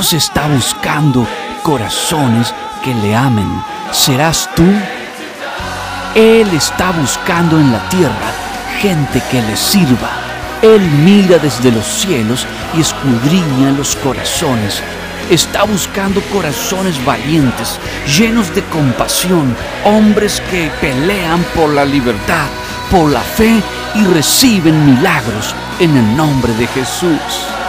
Dios está buscando corazones que le amen. ¿Serás tú? Él está buscando en la tierra gente que le sirva. Él mira desde los cielos y escudriña los corazones. Está buscando corazones valientes, llenos de compasión, hombres que pelean por la libertad, por la fe y reciben milagros en el nombre de Jesús.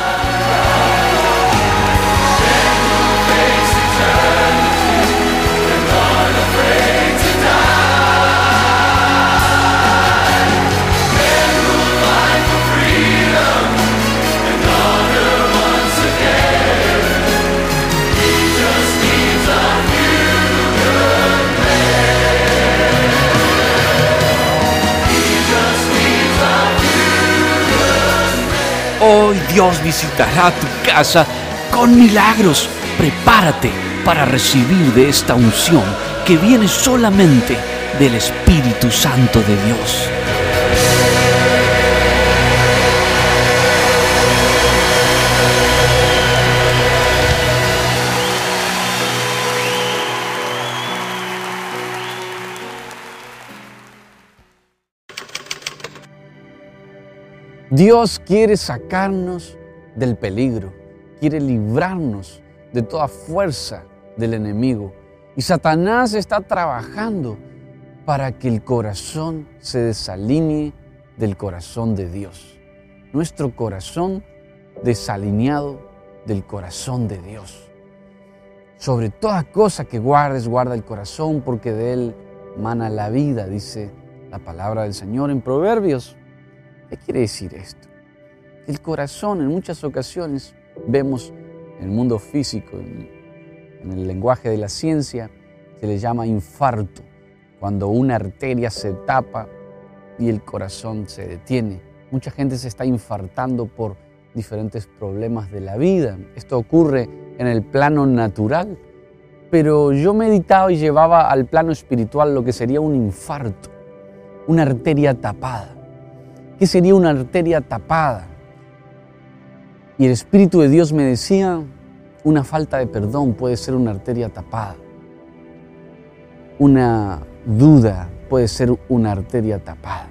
Hoy Dios visitará tu casa con milagros. Prepárate para recibir de esta unción que viene solamente del Espíritu Santo de Dios. Dios quiere sacarnos del peligro, quiere librarnos de toda fuerza del enemigo. Y Satanás está trabajando para que el corazón se desalinee del corazón de Dios. Nuestro corazón desalineado del corazón de Dios. Sobre toda cosa que guardes, guarda el corazón, porque de él mana la vida, dice la palabra del Señor en Proverbios ¿Qué quiere decir esto? El corazón en muchas ocasiones vemos en el mundo físico, en el lenguaje de la ciencia, se le llama infarto, cuando una arteria se tapa y el corazón se detiene. Mucha gente se está infartando por diferentes problemas de la vida. Esto ocurre en el plano natural, pero yo meditaba y llevaba al plano espiritual lo que sería un infarto, una arteria tapada. ¿Qué sería una arteria tapada? Y el Espíritu de Dios me decía, una falta de perdón puede ser una arteria tapada. Una duda puede ser una arteria tapada.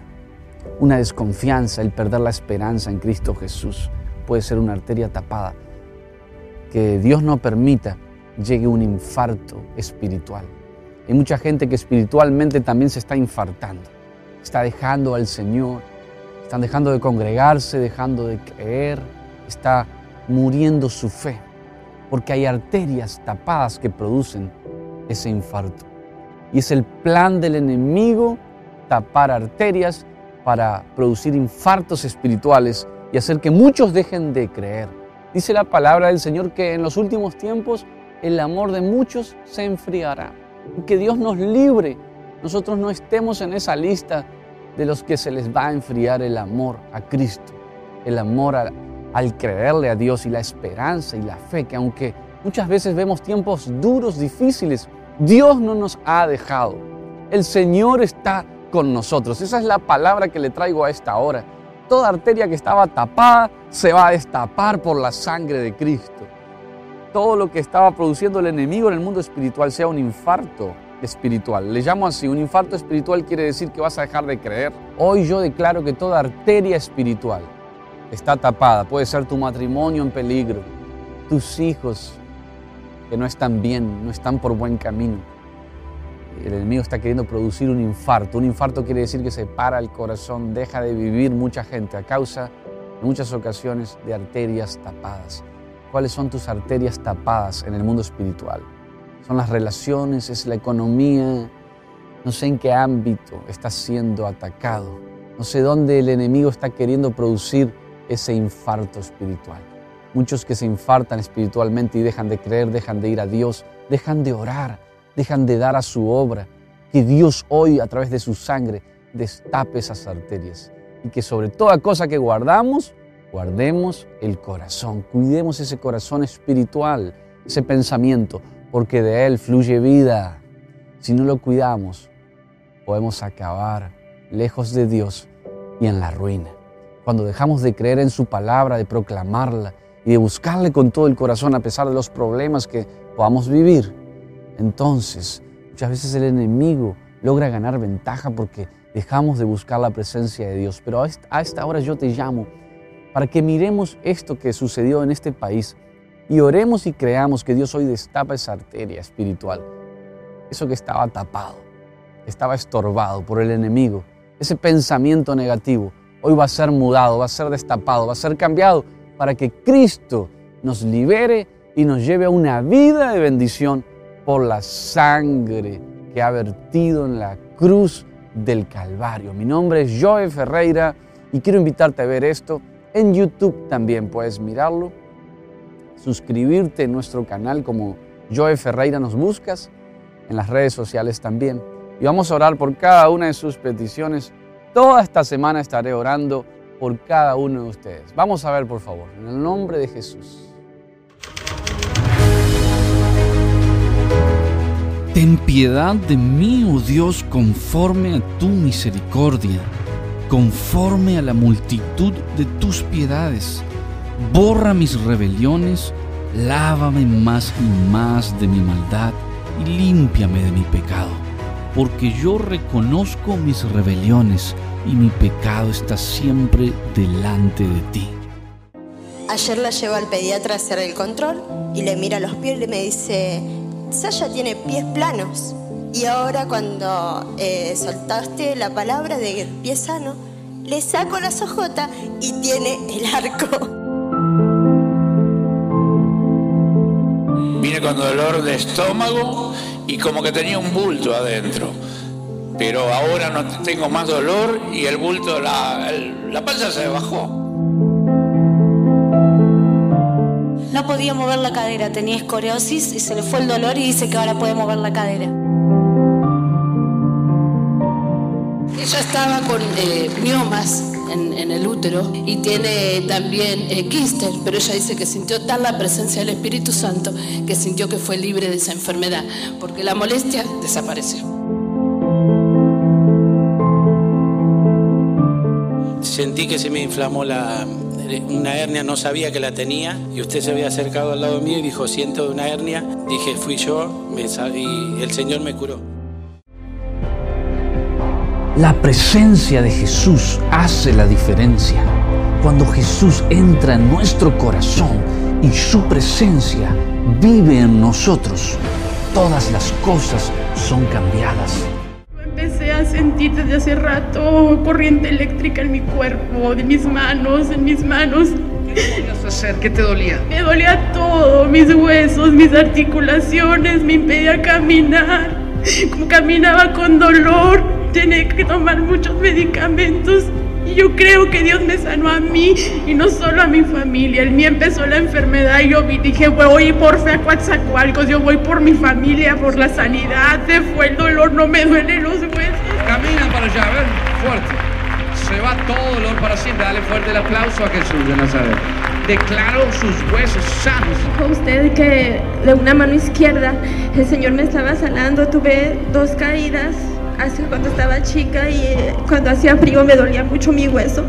Una desconfianza, el perder la esperanza en Cristo Jesús puede ser una arteria tapada. Que Dios no permita llegue un infarto espiritual. Hay mucha gente que espiritualmente también se está infartando. Está dejando al Señor, están dejando de congregarse, dejando de creer, está muriendo su fe, porque hay arterias tapadas que producen ese infarto. Y es el plan del enemigo tapar arterias para producir infartos espirituales y hacer que muchos dejen de creer. Dice la palabra del Señor que en los últimos tiempos el amor de muchos se enfriará. Que Dios nos libre, nosotros no estemos en esa lista de los que se les va a enfriar el amor a Cristo, el amor al creerle a Dios y la esperanza y la fe, que aunque muchas veces vemos tiempos duros, difíciles, Dios no nos ha dejado. El Señor está con nosotros. Esa es la palabra que le traigo a esta hora. Toda arteria que estaba tapada se va a destapar por la sangre de Cristo. Todo lo que estaba produciendo el enemigo en el mundo espiritual, sea un infarto, espiritual. Le llamo así, un infarto espiritual quiere decir que vas a dejar de creer. Hoy yo declaro que toda arteria espiritual está tapada. Puede ser tu matrimonio en peligro, tus hijos que no están bien, no están por buen camino. El enemigo está queriendo producir un infarto. Un infarto quiere decir que se para el corazón, deja de vivir mucha gente a causa, en muchas ocasiones, de arterias tapadas. ¿Cuáles son tus arterias tapadas en el mundo espiritual? Son las relaciones, es la economía. No sé en qué ámbito está siendo atacado. No sé dónde el enemigo está queriendo producir ese infarto espiritual. Muchos que se infartan espiritualmente y dejan de creer, dejan de ir a Dios, dejan de orar, dejan de dar a su obra. Que Dios hoy a través de su sangre destape esas arterias y que sobre toda cosa que guardamos, guardemos el corazón, cuidemos ese corazón espiritual, ese pensamiento, porque de Él fluye vida. Si no lo cuidamos, podemos acabar lejos de Dios y en la ruina. Cuando dejamos de creer en su palabra, de proclamarla y de buscarle con todo el corazón a pesar de los problemas que podamos vivir, entonces muchas veces el enemigo logra ganar ventaja porque dejamos de buscar la presencia de Dios. Pero a esta hora yo te llamo para que miremos esto que sucedió en este país y oremos y creamos que Dios hoy destapa esa arteria espiritual, eso que estaba tapado, estaba estorbado por el enemigo, ese pensamiento negativo, hoy va a ser mudado, va a ser destapado, va a ser cambiado para que Cristo nos libere y nos lleve a una vida de bendición por la sangre que ha vertido en la cruz del Calvario. Mi nombre es Joe Ferreira y quiero invitarte a ver esto. En YouTube también puedes mirarlo, suscribirte en nuestro canal como Joe Ferreira nos buscas, en las redes sociales también. Y vamos a orar por cada una de sus peticiones. Toda esta semana estaré orando por cada uno de ustedes. Vamos a ver, por favor, en el nombre de Jesús. Ten piedad de mí, oh Dios, conforme a tu misericordia, conforme a la multitud de tus piedades. Borra mis rebeliones, lávame más y más de mi maldad y límpiame de mi pecado, porque yo reconozco mis rebeliones y mi pecado está siempre delante de ti. Ayer la llevo al pediatra a hacer el control y le mira los pies y me dice, Sasha tiene pies planos. Y ahora cuando eh, soltaste la palabra de pie sano, le saco la sojota y tiene el arco. Vine con dolor de estómago y como que tenía un bulto adentro. Pero ahora no tengo más dolor y el bulto, la, la panza se bajó. No podía mover la cadera, tenía escoriosis y se le fue el dolor y dice que ahora puede mover la cadera. Ella estaba con eh, miomas en, el útero y tiene también eh, pero ella dice que sintió tal la presencia del Espíritu Santo que sintió que fue libre de esa enfermedad, porque la molestia desapareció. Sentí que se me inflamó la, una hernia, no sabía que la tenía y usted se había acercado al lado mío y dijo, siento una hernia. Dije, fui yo y el Señor me curó. La presencia de Jesús hace la diferencia. Cuando Jesús entra en nuestro corazón y su presencia vive en nosotros, todas las cosas son cambiadas empecé a sentir desde hace rato corriente eléctrica en mi cuerpo, de mis manos, en mis manos. ¿Qué hacer? ¿Qué te dolía? Me dolía todo, mis huesos, mis articulaciones, me impedía caminar. Como caminaba con dolor, tenía que tomar muchos medicamentos y yo creo que Dios me sanó a mí y no solo a mi familia. El mío empezó la enfermedad y yo dije, voy por fe a Coatzacoalcos, yo voy por mi familia, por la sanidad. Se fue el dolor, no me duelen los huesos. Camina para allá, a ver, fuerte. Se va todo dolor para siempre. Dale fuerte el aplauso a Jesús de Nazaret. Declaro sus huesos sanos. Dijo usted que de una mano izquierda el Señor me estaba sanando. Tuve dos caídas hace cuando estaba chica y eh, cuando hacía frío me dolía mucho mi hueso.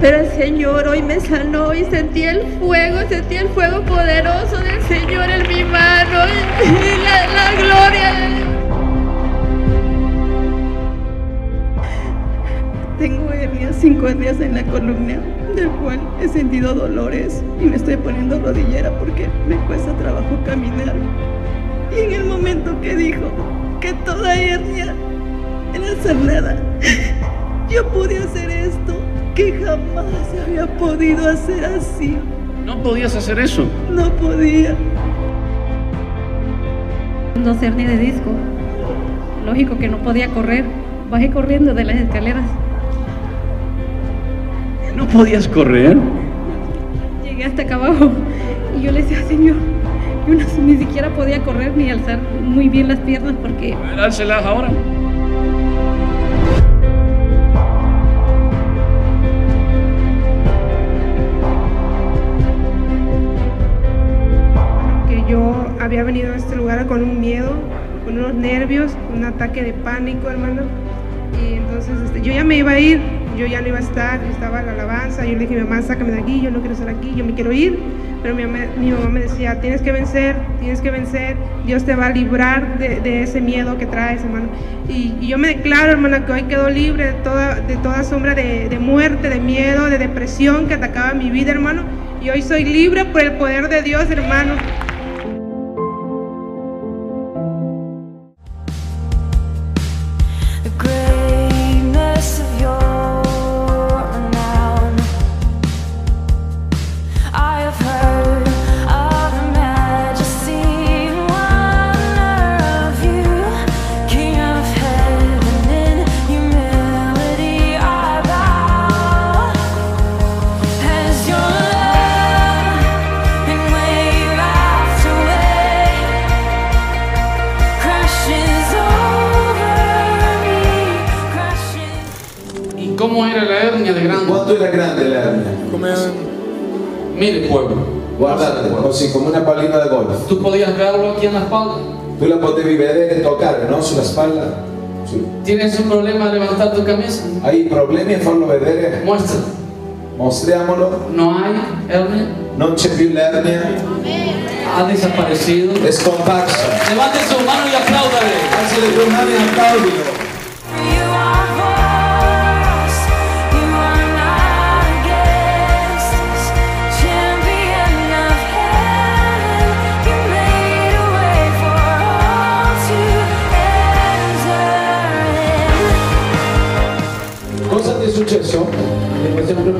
Pero el Señor hoy me sanó y sentí el fuego, sentí el fuego poderoso del Señor en mi mano y la, la gloria. Tengo hernias, cinco hernias en la columna, del cual he sentido dolores y me estoy poniendo rodillera porque me cuesta trabajo caminar. Y en el momento que dijo que toda hernia era sanada. Yo pude hacer esto que jamás había podido hacer así. ¿No podías hacer eso? No podía. No ser ni de disco. Lógico que no podía correr. Bajé corriendo de las escaleras. ¿No podías correr? Llegué hasta acá abajo y yo le decía, Señor, yo ni siquiera podía correr ni alzar muy bien las piernas porque... A ahora. Había venido a este lugar con un miedo, con unos nervios, un ataque de pánico, hermano. Y entonces este, yo ya me iba a ir, yo ya no iba a estar, estaba en la alabanza, yo le dije, mamá, sácame de aquí, yo no quiero estar aquí, yo me quiero ir, pero mi, mamá, mi mamá me decía, tienes que vencer, tienes que vencer, Dios te va a librar de, de ese miedo que traes, hermano. Y, y, yo me declaro, hermana, que hoy quedo libre de toda, de toda sombra de, de muerte, de miedo, de depresión que atacaba mi vida, hermano, y hoy soy libre por el poder de Dios, hermano. ¿Cómo era la hernia de grande? ¿Cuánto era grande la hernia? Come... Mire, pueblo. Guardate, così come una pallina da golf. ¿Tú podías verlo aquí en la espalda? Tu la potevi vedere e toccare, no? Sulla spalla? Sì. ¿Tienes un problema a levantar tu camisa? Hai problemi a farlo vedere? Muestra. Mostriamolo. No hay hernia. Non c'è più l'ernia. Ha desaparecido. È scomparsa. Levante su mano y apláudale. Alza le tue mani e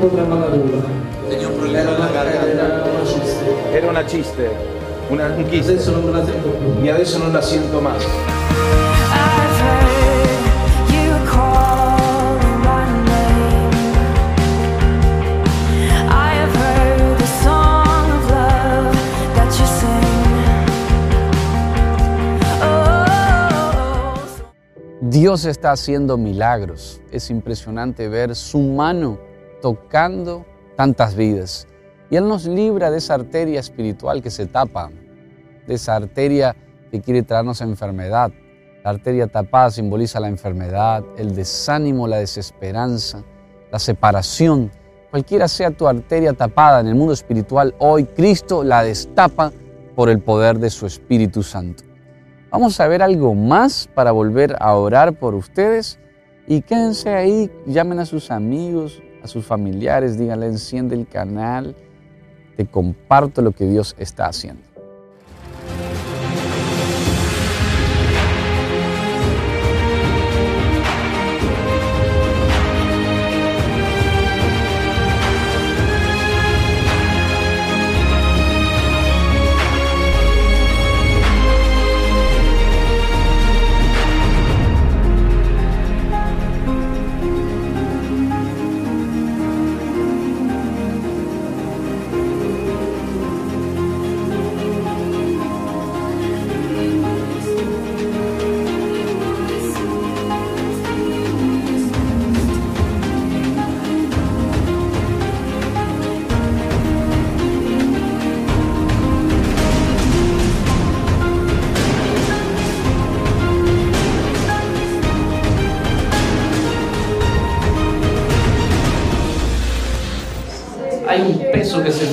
problema alla gola. Tenía un problema alla garganta. Era una ciste, una, un chiste. Adesso non la sento più. Y adesso non la siento más. Dios está haciendo milagros. Es impresionante ver su mano tocando tantas vidas. Y Él nos libra de esa arteria espiritual que se tapa, de esa arteria que quiere traernos enfermedad. La arteria tapada simboliza la enfermedad, el desánimo, la desesperanza, la separación. Cualquiera sea tu arteria tapada en el mundo espiritual, hoy Cristo la destapa por el poder de su Espíritu Santo. Vamos a ver algo más para volver a orar por ustedes y quédense ahí, llamen a sus amigos, a sus familiares, díganle, enciende el canal, te comparto lo que Dios está haciendo.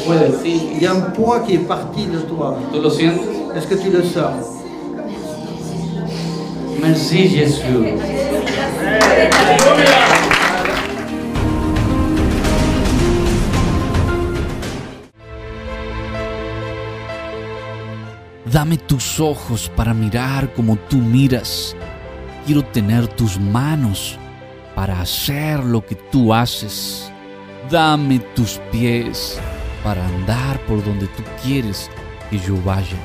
Peso que se fue de ti. Il y a un poids qui est parti de toi. ¿Tú lo sientes? Est-ce que tu le sens Merci Jesús. Dame tus ojos para mirar como tú miras. Quiero tener tus manos para hacer lo que tú haces. Dame tus pies para andar por donde tú quieres que yo vaya.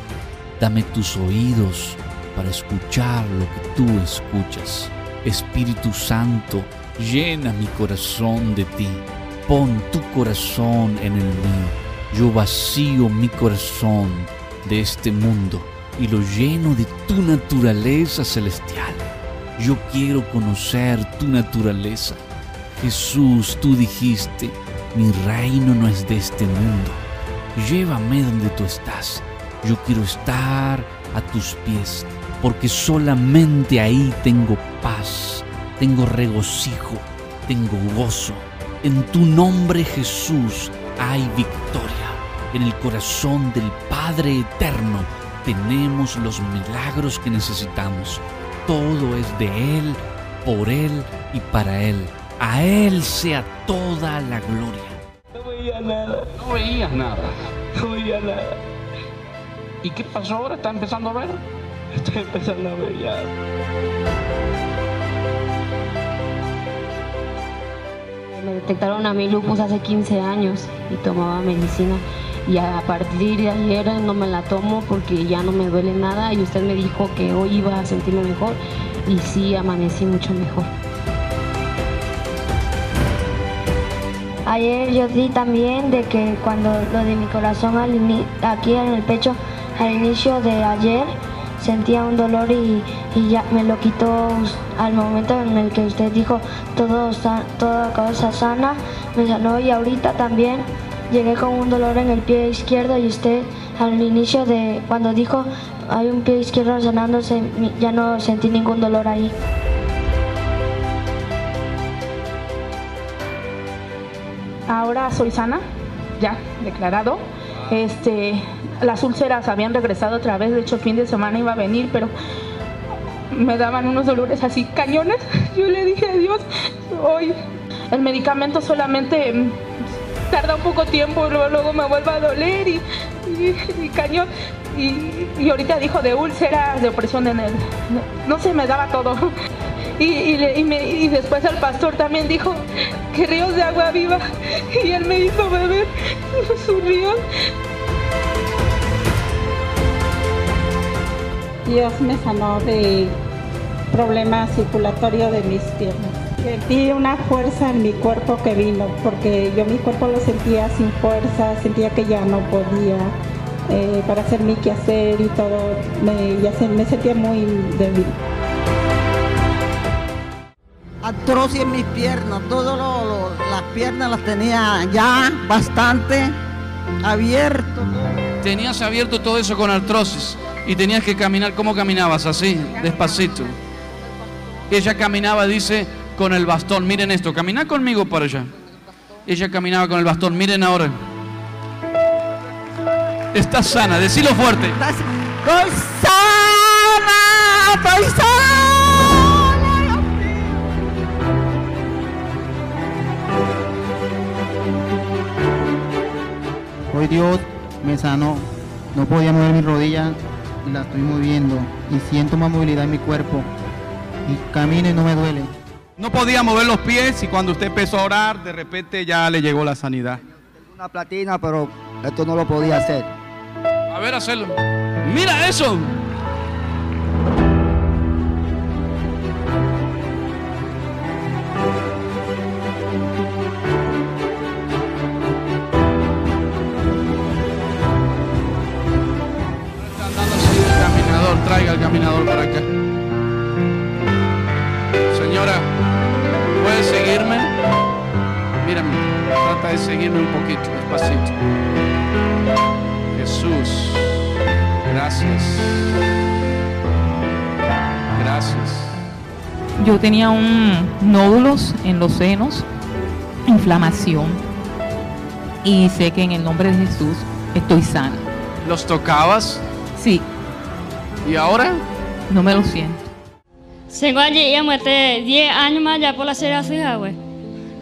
Dame tus oídos para escuchar lo que tú escuchas. Espíritu Santo, llena mi corazón de ti. Pon tu corazón en el mío. Yo vacío mi corazón de este mundo y lo lleno de tu naturaleza celestial. Yo quiero conocer tu naturaleza. Jesús, tú dijiste, mi reino no es de este mundo. Llévame donde tú estás. Yo quiero estar a tus pies, porque solamente ahí tengo paz, tengo regocijo, tengo gozo. En tu nombre Jesús hay victoria. En el corazón del Padre Eterno tenemos los milagros que necesitamos. Todo es de Él, por Él y para Él. A Él sea toda la gloria. No veía nada. No veías nada. No veía nada. ¿Y qué pasó ahora? ¿Está empezando a ver? Estoy empezando a ver ya. Me detectaron a mí lupus hace 15 años y tomaba medicina y a partir de ayer no me la tomo porque ya no me duele nada y usted me dijo que hoy iba a sentirme mejor y sí amanecí mucho mejor. Ayer yo di también de que cuando lo de mi corazón al aquí en el pecho al inicio de ayer sentía un dolor y, ya me lo quitó al momento en el que usted dijo todo toda cosa sana, me sanó y ahorita también llegué con un dolor en el pie izquierdo y usted al inicio de cuando dijo hay un pie izquierdo sanándose ya no sentí ningún dolor ahí. Ahora soy sana, ya declarado. Este, las úlceras habían regresado otra vez, de hecho el fin de semana iba a venir, pero me daban unos dolores así cañones. Yo le dije a Dios, hoy el medicamento solamente tarda un poco tiempo, luego, luego me vuelve a doler y, cañón. Y, ahorita dijo de úlceras, de opresión en el... No sé, me daba todo. Y, y me- y después el pastor también dijo que ríos de agua viva y él me hizo beber sus ríos. Dios me sanó de problemas circulatorios de mis piernas. Sentí una fuerza en mi cuerpo que vino, porque yo mi cuerpo lo sentía sin fuerza, sentía que ya no podía eh, para hacer mi quehacer y todo, ya me sentía muy débil. Artrosis en mis piernas, todas las piernas las tenía ya bastante abierto. Tenías abierto todo eso con artrosis y tenías que caminar. ¿Cómo caminabas? Así, despacito. Ella caminaba, dice, con el bastón. Miren esto, camina conmigo para allá. Ella caminaba con el bastón. Miren ahora. Estás sana, decilo fuerte. ¡Estoy sana! ¡Estoy sana! Hoy Dios me sanó. No podía mover mi rodilla y la estoy moviendo. Y siento más movilidad en mi cuerpo. Y camino y no me duele. No podía mover los pies y cuando usted empezó a orar, de repente ya le llegó la sanidad. Una platina, pero esto no lo podía hacer. A ver, hacerlo. Mira eso. Caminador. Para acá. Señora, ¿puede seguirme? Mírame, trata de seguirme un poquito, despacito. Jesús, gracias. Gracias. Yo tenía un nódulos en los senos, inflamación. Y sé que en el nombre de Jesús estoy sana. ¿Los tocabas? Sí. ¿Y ahora? No me lo siento. Sengo allí ya muerte 10 años más ya por la cera fija, güey.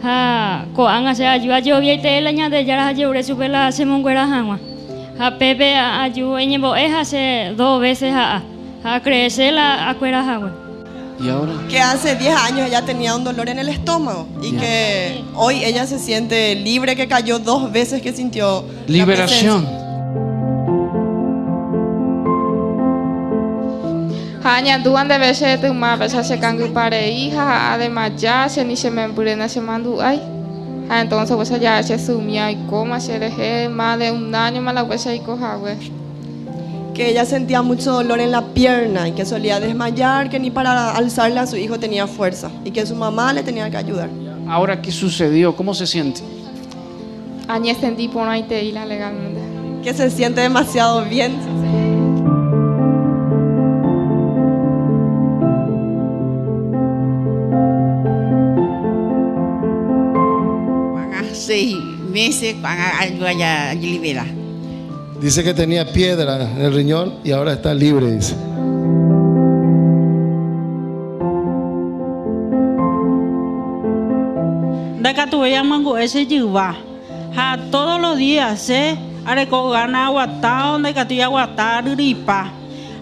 Ha, ko anga se ayu ayu viete la nya de yara ayu ure supe la se monguera hangwa. Ha pepe ayu eñebo es hace dos veces ha ha crece la acuera hangwa. ¿Y ahora? que hace 10 años ella tenía un dolor en el estómago y Ya. que hoy ella se siente libre, que cayó dos veces que sintió la Liberación. Hanya duan de veces tu ma pesa se cangu pare hija además ya se ni se me purena se mandu ay Ah, entonces pues ya se sumía y coma se dejé más de un año más la pues y coja que ella sentía mucho dolor en la pierna y que solía desmayar, que ni para alzarle a su hijo tenía fuerza y que su mamá le tenía que ayudar. Ahora, ¿qué sucedió? ¿Cómo se siente? añe sentí por ahí te legalmente Que se siente demasiado bien. Meses allá libera. Dice que tenía piedra en el riñón y ahora está libre, dice. Daca tuve ya mango ese yuva. Ha todos los días, eh. Areco gana aguatado, de que aguatar ripa.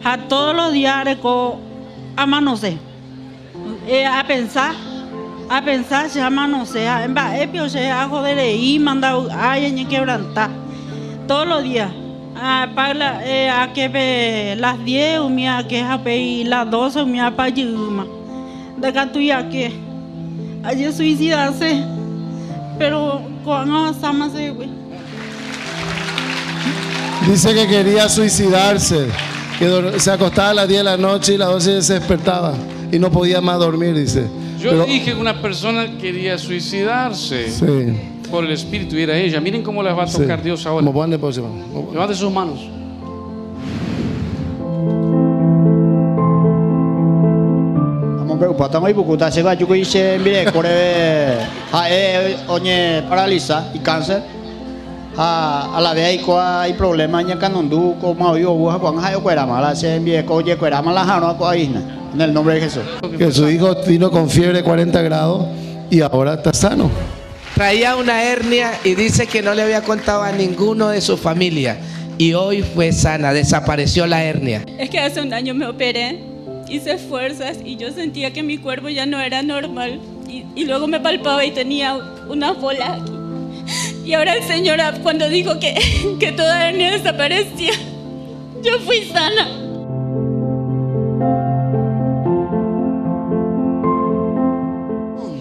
Ha todos los días areco amanose. Eh, a pensar, a pensar se amanose. En va, epio se a joder y manda ay en quebrantar. Todos los días. A, para, eh, a que las 10 o mía que a y las 12 o mía para yuma. De tú ya que. Allí suicidarse. Pero cuando estamos güey. Dice que quería suicidarse, que se acostaba a las 10 de la noche y las 12 se despertaba y no podía más dormir, dice. Yo Pero- dije que una persona quería suicidarse Sí. por el espíritu y era ella. Miren cómo les va a Sí. tocar Dios ahora. Levante sus manos. Estamos preocupados, estamos preocupados. Se va, yo hice, mire, corre, a eh, oye, paraliza y cáncer. A, a la vez hay, problemas en Canondú, como yo, vos, cuando hay cuera mala, se envíe, oye, cuera mala, no, no, en el nombre de Jesús. Que su hijo vino con fiebre de 40 grados y ahora está sano. Traía una hernia y dice que no le había contado a ninguno de su familia. Y hoy fue sana, desapareció la hernia. Es que hace un año me operé, hice fuerzas y yo sentía que mi cuerpo ya no era normal. Y, y luego me palpaba y tenía unas bolas aquí. Y ahora el Señor, cuando dijo que, que toda hernia desaparecía, yo fui sana.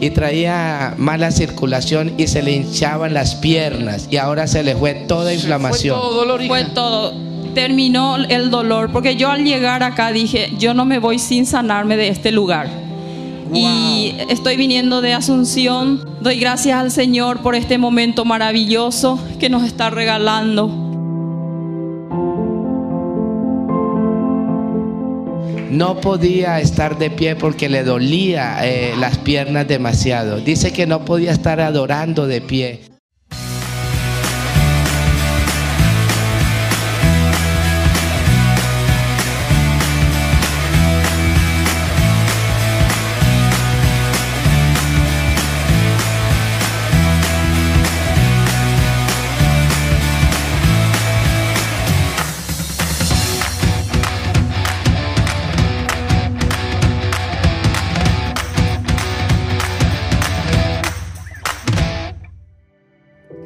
Y traía mala circulación y se le hinchaban las piernas. Y ahora se le fue toda inflamación. Fue todo. Terminó el dolor, porque yo al llegar acá dije, yo no me voy sin sanarme de este lugar. Y estoy viniendo de Asunción. Doy gracias al Señor por este momento maravilloso que nos está regalando. No podía estar de pie porque le dolía eh, las piernas demasiado. Dice que no podía estar adorando de pie.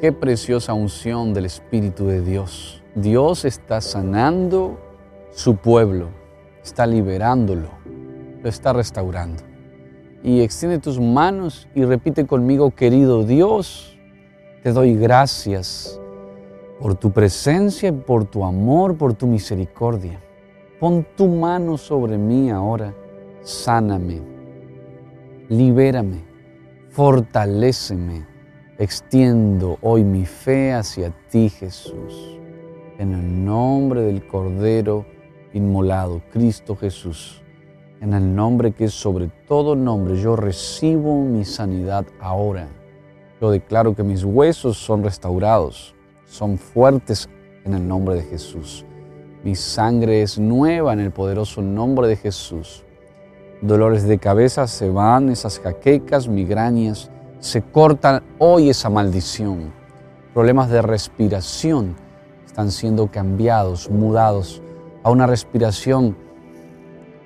Qué preciosa unción del Espíritu de Dios. Dios está sanando su pueblo, está liberándolo, lo está restaurando. Y extiende tus manos y repite conmigo, querido Dios, te doy gracias por tu presencia, por tu amor, por tu misericordia. Pon tu mano sobre mí ahora, sáname, libérame, fortaléceme. Extiendo hoy mi fe hacia ti, Jesús, en el nombre del Cordero inmolado, Cristo Jesús. En el nombre que es sobre todo nombre, yo recibo mi sanidad ahora. Yo declaro que mis huesos son restaurados, son fuertes en el nombre de Jesús. Mi sangre es nueva en el poderoso nombre de Jesús. Dolores de cabeza se van, esas jaquecas, migrañas, se cortan hoy esa maldición. Problemas de respiración están siendo cambiados, mudados a una respiración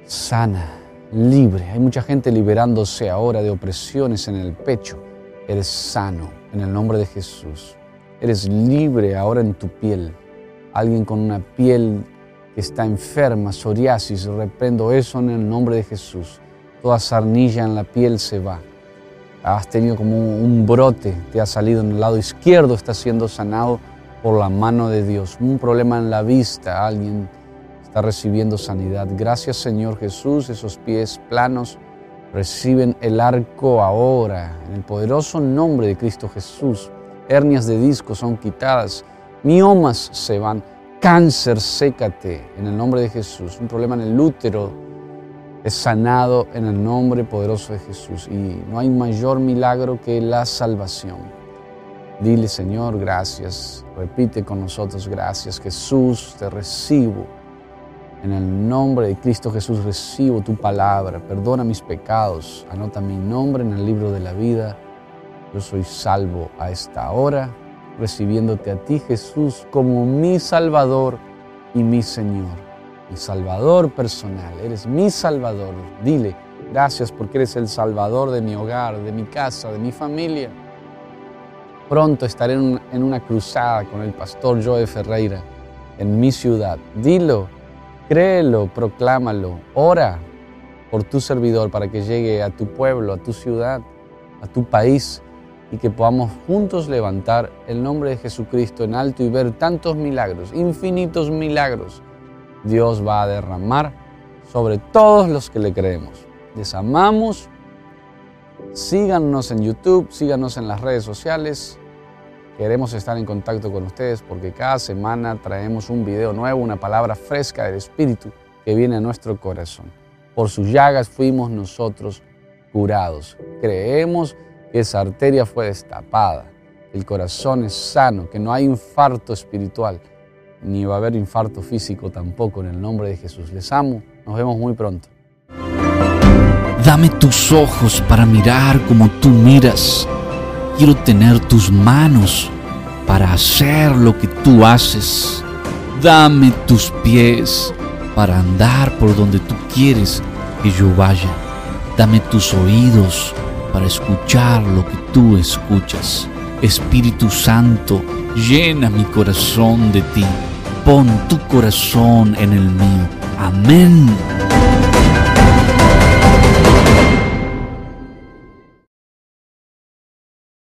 sana, libre. Hay mucha gente liberándose ahora de opresiones en el pecho. Eres sano en el nombre de Jesús. Eres libre ahora en tu piel. Alguien con una piel que está enferma, psoriasis, reprendo eso en el nombre de Jesús. Toda sarnilla en la piel se va. Has tenido como un brote, te ha salido en el lado izquierdo, está siendo sanado por la mano de Dios. Un problema en la vista, alguien está recibiendo sanidad. Gracias Señor Jesús, esos pies planos reciben el arco ahora, en el poderoso nombre de Cristo Jesús. Hernias de disco son quitadas, miomas se van, cáncer, sécate en el nombre de Jesús. Un problema en el útero es sanado en el nombre poderoso de Jesús. Y no hay mayor milagro que la salvación. Dile, Señor, gracias. Repite con nosotros, gracias. Jesús, te recibo. En el nombre de Cristo Jesús recibo tu palabra. Perdona mis pecados. Anota mi nombre en el libro de la vida. Yo soy salvo a esta hora, recibiéndote a ti, Jesús, como mi Salvador y mi Señor. Mi Salvador personal. Eres mi Salvador. Dile, gracias porque eres el Salvador de mi hogar, de mi casa, de mi familia. Pronto estaré en en una cruzada con el pastor Joe Ferreira en mi ciudad. Dilo, créelo, proclámalo, ora por tu servidor para que llegue a tu pueblo, a tu ciudad, a tu país y que podamos juntos levantar el nombre de Jesucristo en alto y ver tantos milagros, infinitos milagros. Dios va a derramar sobre todos los que le creemos. Les amamos. Síganos en YouTube, síganos en las redes sociales. Queremos estar en contacto con ustedes porque cada semana traemos un video nuevo, una palabra fresca del Espíritu que viene a nuestro corazón. Por sus llagas fuimos nosotros curados. Creemos que esa arteria fue destapada, el corazón es sano, que no hay infarto espiritual, ni va a haber infarto físico tampoco en el nombre de Jesús. Les amo, nos vemos muy pronto. Dame tus ojos para mirar como tú miras. Quiero tener tus manos para hacer lo que tú haces. Dame tus pies para andar por donde tú quieres que yo vaya. Dame tus oídos para escuchar lo que tú escuchas. Espíritu Santo, llena mi corazón de ti. Pon tu corazón en el mío. Amén.